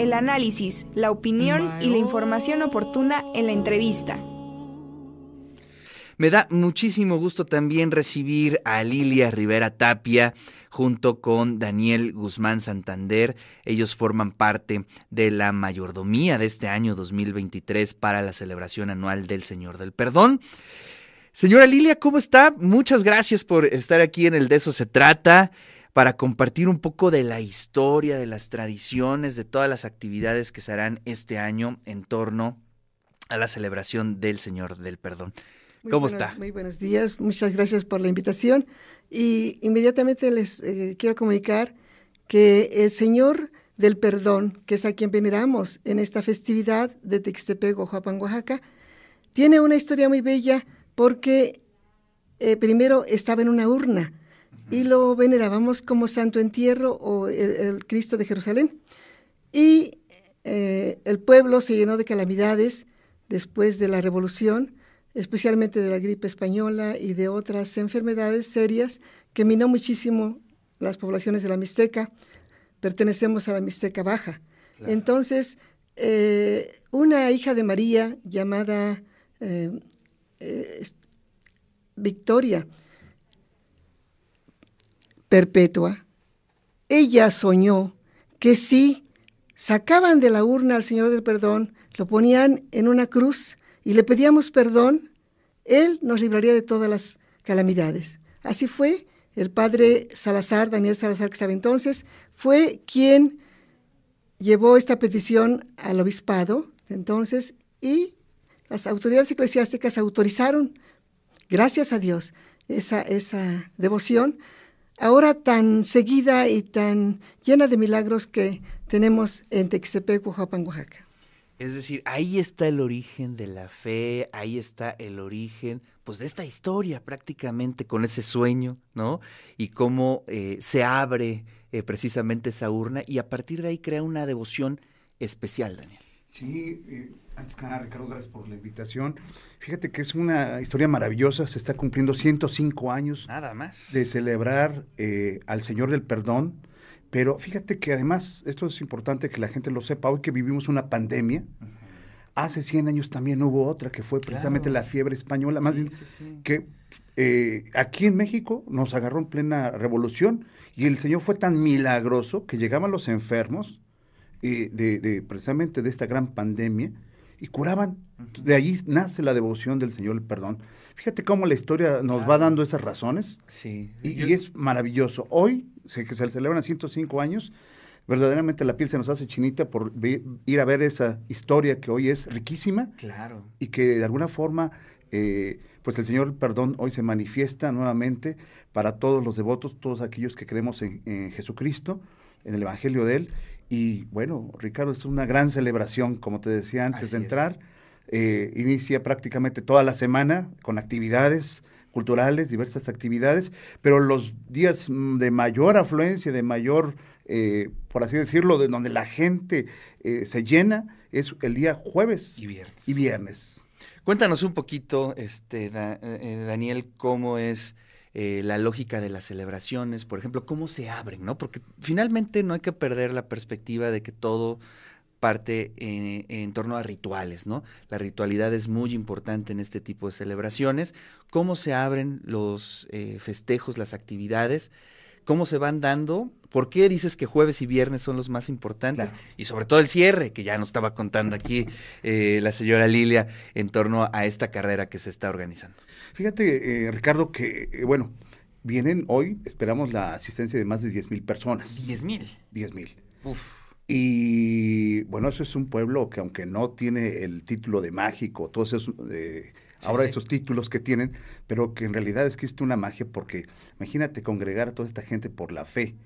el análisis, la opinión y la información oportuna en la entrevista. Me da muchísimo gusto también recibir a Lilia Rivera Tapia junto con Daniel Guzmán Santander. Ellos forman parte de la mayordomía de este año 2023 para la celebración anual del Señor del Perdón. Señora Lilia, ¿cómo está? Muchas gracias por estar aquí en el De eso se trata para compartir un poco de la historia, de las tradiciones, de todas las actividades que se harán este año en torno a la celebración del Señor del Perdón. ¿Cómo está? Muy buenos días, muchas gracias por la invitación y inmediatamente les eh, quiero comunicar que el Señor del Perdón, que es a quien veneramos en esta festividad de Textepec, Oaxaca, Oaxaca, tiene una historia muy bella porque eh, primero estaba en una urna y lo venerábamos como Santo Entierro o el, Cristo de Jerusalén. Y eh, el pueblo se llenó de calamidades después de la revolución especialmente de la gripe española y de otras enfermedades serias que minó muchísimo las poblaciones de la Mixteca. Pertenecemos a la Mixteca Baja. Entonces, eh, una hija de María llamada eh, eh, Victoria Perpetua, ella soñó que si sacaban de la urna al Señor del Perdón, lo ponían en una cruz y le pedíamos perdón, Él nos libraría de todas las calamidades. Así fue, el padre Salazar, Daniel Salazar, que estaba entonces, fue quien llevó esta petición al obispado entonces y las autoridades eclesiásticas autorizaron, gracias a Dios, esa, esa devoción, ahora tan seguida y tan llena de milagros que tenemos en Textepec, Oaxaca, Oaxaca. Es decir, ahí está el origen de la fe, ahí está el origen, pues, de esta historia prácticamente con ese sueño, ¿no? Y cómo eh, se abre eh, precisamente esa urna y a partir de ahí crea una devoción especial, Daniel. Sí, eh, antes que nada, Ricardo, gracias por la invitación. Fíjate que es una historia maravillosa, se está cumpliendo 105 años. Nada más. De celebrar al Señor del Perdón pero fíjate que además, esto es importante que la gente lo sepa, hoy que vivimos una pandemia, hace 100 años también hubo otra que fue precisamente la fiebre española, más bien que eh, aquí en México nos agarró en plena revolución y el Señor fue tan milagroso que llegaban los enfermos eh, de, precisamente de esta gran pandemia y curaban. De allí nace la devoción del Señor el perdón. Fíjate cómo la historia nos va dando esas razones. Sí. Y, es maravilloso. Hoy, que se celebran 105 años, verdaderamente la piel se nos hace chinita por ir a ver esa historia que hoy es riquísima. Claro. Y que de alguna forma, eh, pues el Señor, perdón, hoy se manifiesta nuevamente para todos los devotos, todos aquellos que creemos en, Jesucristo, en el Evangelio de Él. Y bueno, Ricardo, es una gran celebración, como te decía antes de entrar. Eh, inicia prácticamente toda la semana con actividades culturales, diversas actividades, pero los días mm, de mayor afluencia, de mayor, eh, por así decirlo, de donde la gente eh, se llena, es el día jueves y viernes. Y viernes. Cuéntanos un poquito, este, Daniel, cómo es la lógica de las celebraciones, por ejemplo, cómo se abren, ¿no? Porque finalmente no hay que perder la perspectiva de que todo parte en, torno a rituales, ¿no? La ritualidad es muy importante en este tipo de celebraciones. ¿Cómo se abren los eh, festejos, las actividades? ¿Cómo se van dando? ¿Por qué dices que jueves y viernes son los más importantes? Y sobre todo el cierre, que ya nos estaba contando aquí eh, la señora Lilia en torno a esta carrera que se está organizando. Fíjate, eh, Ricardo, que, bueno, vienen hoy, esperamos la asistencia de más de 10 mil personas. ¿10 mil? 10 mil. Uf. Y bueno, eso es un pueblo que aunque no tiene el título de mágico, todos esos, eh, ahora esos títulos que tienen, pero que en realidad es que es una magia porque imagínate congregar a toda esta gente por la fe.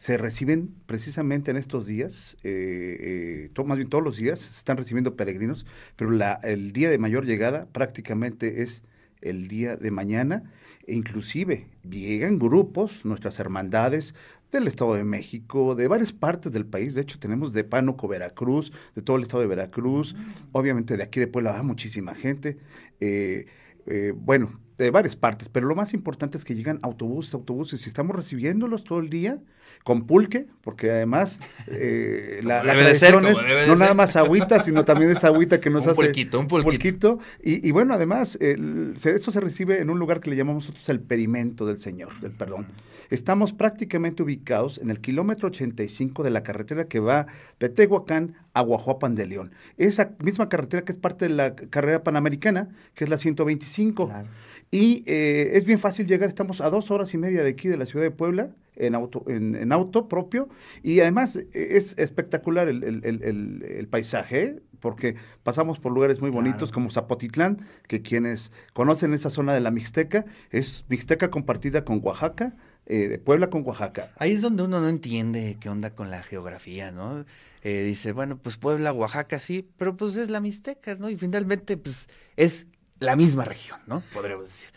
Se reciben precisamente en estos días, eh, eh más bien todos los días, se están recibiendo peregrinos, pero la, el día de mayor llegada prácticamente es el día de mañana, e inclusive llegan grupos, nuestras hermandades, del Estado de México, de varias partes del país. De hecho, tenemos de Pánuco, Veracruz, de todo el estado de Veracruz. Obviamente de aquí de Puebla va muchísima gente. Eh, eh, bueno, de varias partes, pero lo más importante es que llegan autobuses, autobuses, y estamos recibiéndolos todo el día con pulque, porque además eh, la, la tradición es no nada más agüita, sino también esa agüita que nos un hace pulquito, un pulquito. Y, y, bueno, además, el, se, esto se recibe en un lugar que le llamamos nosotros el pedimento del Señor, del perdón. Estamos prácticamente ubicados en el kilómetro 85 de la carretera que va de Tehuacán a Guajuapan de León. Esa misma carretera que es parte de la carrera panamericana, que es la 125. Claro. Y eh, es bien fácil llegar, estamos a dos horas y media de aquí de la ciudad de Puebla, en auto, en, auto propio, y además eh, es espectacular el, el, el, el paisaje, porque pasamos por lugares muy bonitos como Zapotitlán, que quienes conocen esa zona de la Mixteca, es Mixteca compartida con Oaxaca, eh, de Puebla con Oaxaca. Ahí es donde uno no entiende qué onda con la geografía, ¿no? Eh, dice, bueno, pues Puebla, Oaxaca sí, pero pues es la Mixteca, ¿no? Y finalmente, pues es la misma región, ¿no? Podríamos decir.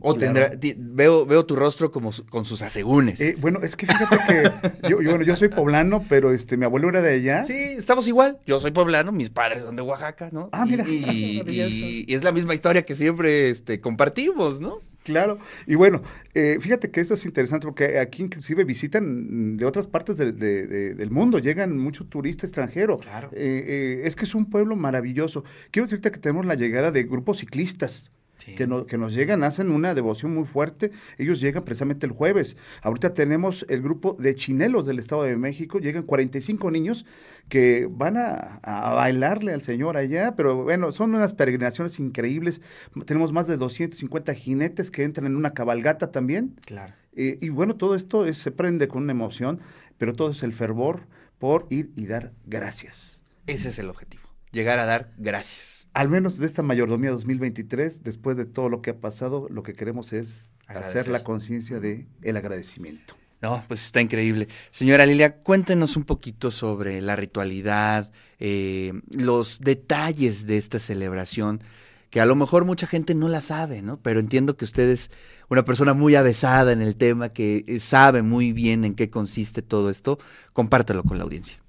O tendrá, veo, veo tu rostro como con sus asegúnes. Eh, bueno, es que fíjate que yo, yo, bueno, yo soy poblano, pero este, mi abuelo era de allá. Sí, estamos igual. Yo soy poblano, mis padres son de Oaxaca, ¿no? Ah, mira. Y, y, y es la misma historia que siempre este, compartimos, ¿no? Claro, y bueno, eh, fíjate que eso es interesante porque aquí inclusive visitan de otras partes de, de, del mundo, llegan mucho turista extranjero. Claro. Eh, eh, es que es un pueblo maravilloso. Quiero decirte que tenemos la llegada de grupos ciclistas que, que, nos llegan, hacen una devoción muy fuerte. Ellos llegan precisamente el jueves. Ahorita tenemos el grupo de chinelos del Estado de México, llegan 45 niños que van a, bailarle al Señor allá, pero bueno, son unas peregrinaciones increíbles. Tenemos más de 250 jinetes que entran en una cabalgata también. Claro. Eh, y bueno, todo esto es, se prende con una emoción, pero todo es el fervor por ir y dar gracias. Ese es el objetivo llegar a dar gracias. Al menos de esta mayordomía 2023, después de todo lo que ha pasado, lo que queremos es hacer la conciencia de el agradecimiento. No, pues está increíble. Señora Lilia, cuéntenos un poquito sobre la ritualidad, eh, los detalles de esta celebración, que a lo mejor mucha gente no la sabe, ¿no? Pero entiendo que usted es una persona muy avesada en el tema, que eh, sabe muy bien en qué consiste todo esto. Compártelo con la audiencia.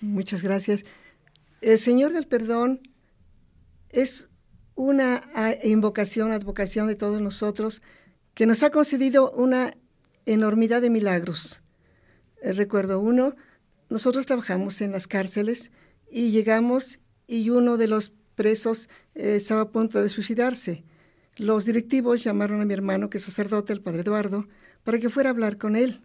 Muchas gracias. El Señor del Perdón es una ah, invocación, advocación de todos nosotros que nos ha concedido una enormidad de milagros. Eh, recuerdo uno, nosotros trabajamos en las cárceles y llegamos y uno de los presos eh, estaba a punto de suicidarse. Los directivos llamaron a mi hermano, que es sacerdote, el padre Eduardo, para que fuera a hablar con él.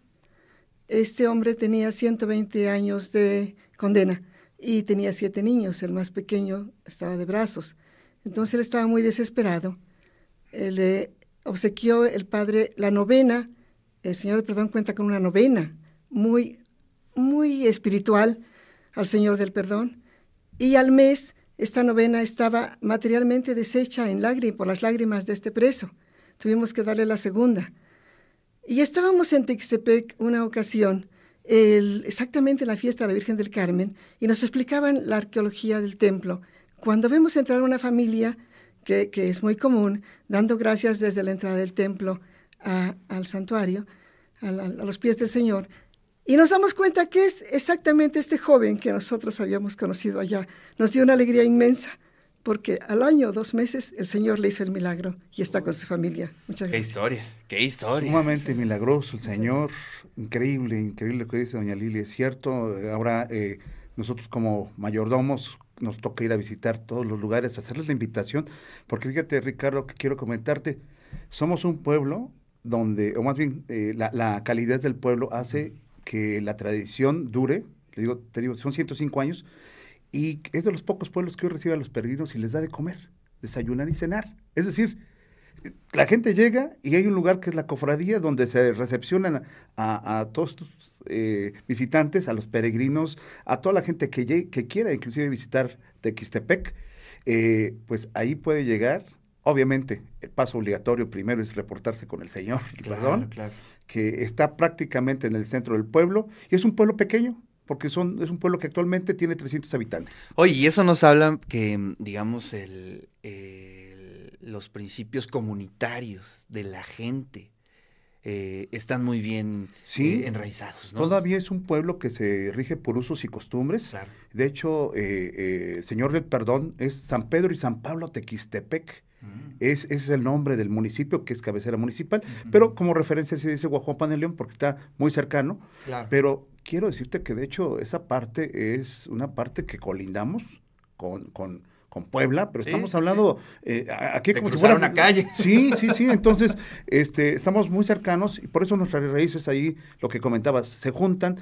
Este hombre tenía 120 años de condena y tenía siete niños, el más pequeño estaba de brazos. Entonces él estaba muy desesperado. le obsequió el padre la novena, el Señor, perdón, cuenta con una novena muy, muy espiritual al Señor del perdón. Y al mes esta novena estaba materialmente deshecha en lágrimas, por las lágrimas de este preso. Tuvimos que darle la segunda. Y estábamos en Textepec una ocasión exactamente la fiesta de la Virgen del Carmen y nos explicaban la arqueología del templo. Cuando vemos entrar una familia, que, es muy común, dando gracias desde la entrada del templo al santuario, a, los pies del Señor, y nos damos cuenta que es exactamente este joven que nosotros habíamos conocido allá. Nos dio una alegría inmensa, porque al año, dos meses, el Señor le hizo el milagro y está con su familia. Muchas gracias. Qué historia, qué historia. Sumamente milagroso el Señor. Increíble, increíble lo que dice doña Lili, es cierto. Ahora eh, nosotros como mayordomos nos toca ir a visitar todos los lugares, hacerles la invitación, porque fíjate Ricardo, que quiero comentarte, somos un pueblo donde, o más bien eh, la, calidez del pueblo hace que la tradición dure, le digo, te digo, son 105 años, y es de los pocos pueblos que hoy recibe a los peregrinos y les da de comer, desayunar y cenar. Es decir, la gente llega y hay un lugar que es la cofradía donde se recepcionan a, todos estos eh, visitantes, a los peregrinos, a toda la gente que, que quiera inclusive visitar Tequistepec, eh, pues ahí puede llegar. Obviamente, el paso obligatorio primero es reportarse con el Señor, perdón, que está prácticamente en el centro del pueblo y es un pueblo pequeño, porque son, es un pueblo que actualmente tiene 300 habitantes. Oye, y eso nos habla que, digamos, el los principios comunitarios de la gente eh, están muy bien eh, enraizados. Todavía es un pueblo que se rige por usos y costumbres. De hecho, eh, el Señor del Perdón es San Pedro y San Pablo Tequistepec. Es, ese es el nombre del municipio, que es cabecera municipal, pero como referencia se dice Guajuapan de León porque está muy cercano. Pero quiero decirte que de hecho esa parte es una parte que colindamos con, con, con Puebla, pero estamos hablando eh, aquí como si fuera una calle. Sí, sí, sí. Entonces, este, estamos muy cercanos y por eso nuestras raíces ahí, lo que comentabas, se juntan.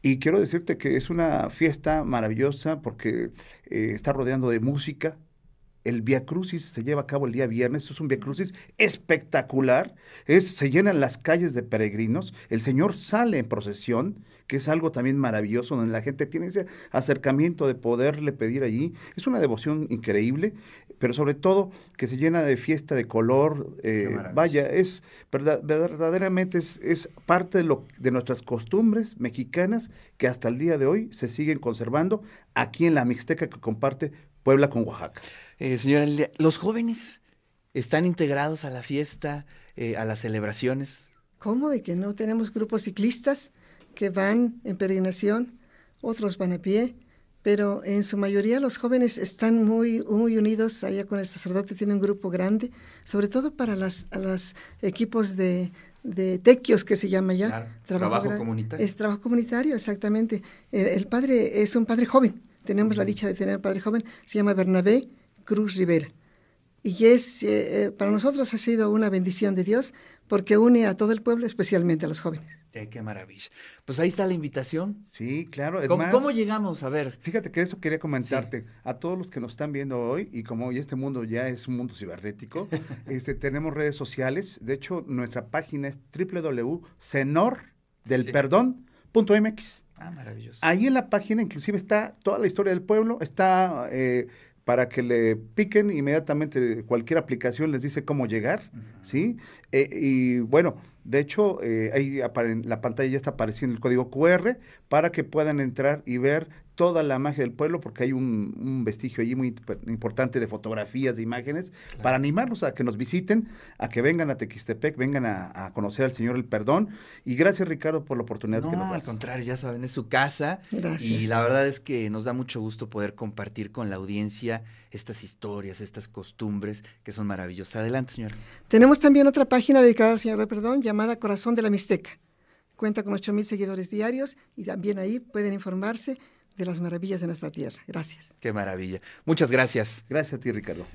Y quiero decirte que es una fiesta maravillosa porque eh, está rodeando de música, el Via Crucis se lleva a cabo el día viernes, es un Via Crucis espectacular, es, se llenan las calles de peregrinos, el Señor sale en procesión, que es algo también maravilloso, donde la gente tiene ese acercamiento de poderle pedir allí, es una devoción increíble, pero sobre todo que se llena de fiesta, de color, eh, vaya, es verdaderamente es, es parte de, lo, de nuestras costumbres mexicanas que hasta el día de hoy se siguen conservando aquí en la Mixteca que comparte Puebla con Oaxaca. Eh, señora, ¿los jóvenes están integrados a la fiesta, eh, a las celebraciones? ¿Cómo de que no tenemos grupos ciclistas que van en peregrinación? Otros van a pie, pero en su mayoría los jóvenes están muy, muy unidos. Allá con el sacerdote tiene un grupo grande, sobre todo para las, los equipos de, de tequios que se llama ya. trabajo, comunitario. Es trabajo comunitario, exactamente. el, padre es un padre joven, tenemos la dicha de tener un padre joven, se llama Bernabé Cruz Rivera. Y es, eh, eh, para nosotros ha sido una bendición de Dios porque une a todo el pueblo, especialmente a los jóvenes. qué maravilla. Pues ahí está la invitación. Sí, claro. Es ¿Cómo, ¿Cómo, llegamos? A ver. Fíjate que eso quería comentarte. A todos los que nos están viendo hoy, y como hoy este mundo ya es un mundo cibernético, este, tenemos redes sociales. De hecho, nuestra página es www.cenor.delperdón.mx. Ah, maravilloso. Ahí en la página inclusive está toda la historia del pueblo, está eh, para que le piquen inmediatamente cualquier aplicación les dice cómo llegar, ¿sí? Eh, y bueno, de hecho, eh, ahí en la pantalla ya está apareciendo el código QR para que puedan entrar y ver toda la magia del pueblo, porque hay un, vestigio allí muy importante de fotografías, de imágenes, para animarlos a que nos visiten, a que vengan a Tequistepec, vengan a, conocer al Señor el Perdón. Y gracias, Ricardo, por la oportunidad que nos das. al contrario, ya saben, es su casa. Y la verdad es que nos da mucho gusto poder compartir con la audiencia estas historias, estas costumbres que son maravillosas. Adelante, señor. Tenemos también otra página dedicada al Señor del Perdón llamada Corazón de la Mixteca. Cuenta con 8 mil seguidores diarios y también ahí pueden informarse de las maravillas de nuestra tierra. Gracias. Qué maravilla. Muchas gracias. Gracias a ti, Ricardo.